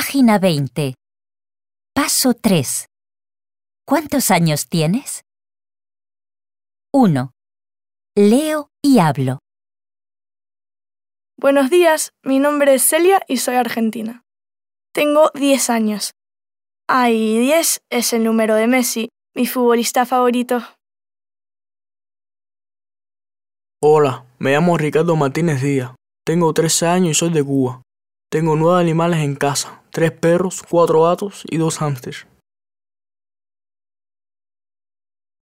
Página 20. Paso 3. ¿Cuántos años tienes? 1. Leo y hablo. Buenos días, mi nombre es Celia y soy argentina. Tengo 10 años. Ay, 10 es el número de Messi, mi futbolista favorito. Hola, me llamo Ricardo Martínez Díaz. Tengo 13 años y soy de Cuba. Tengo nueve animales en casa, tres perros, cuatro gatos y dos hámsters.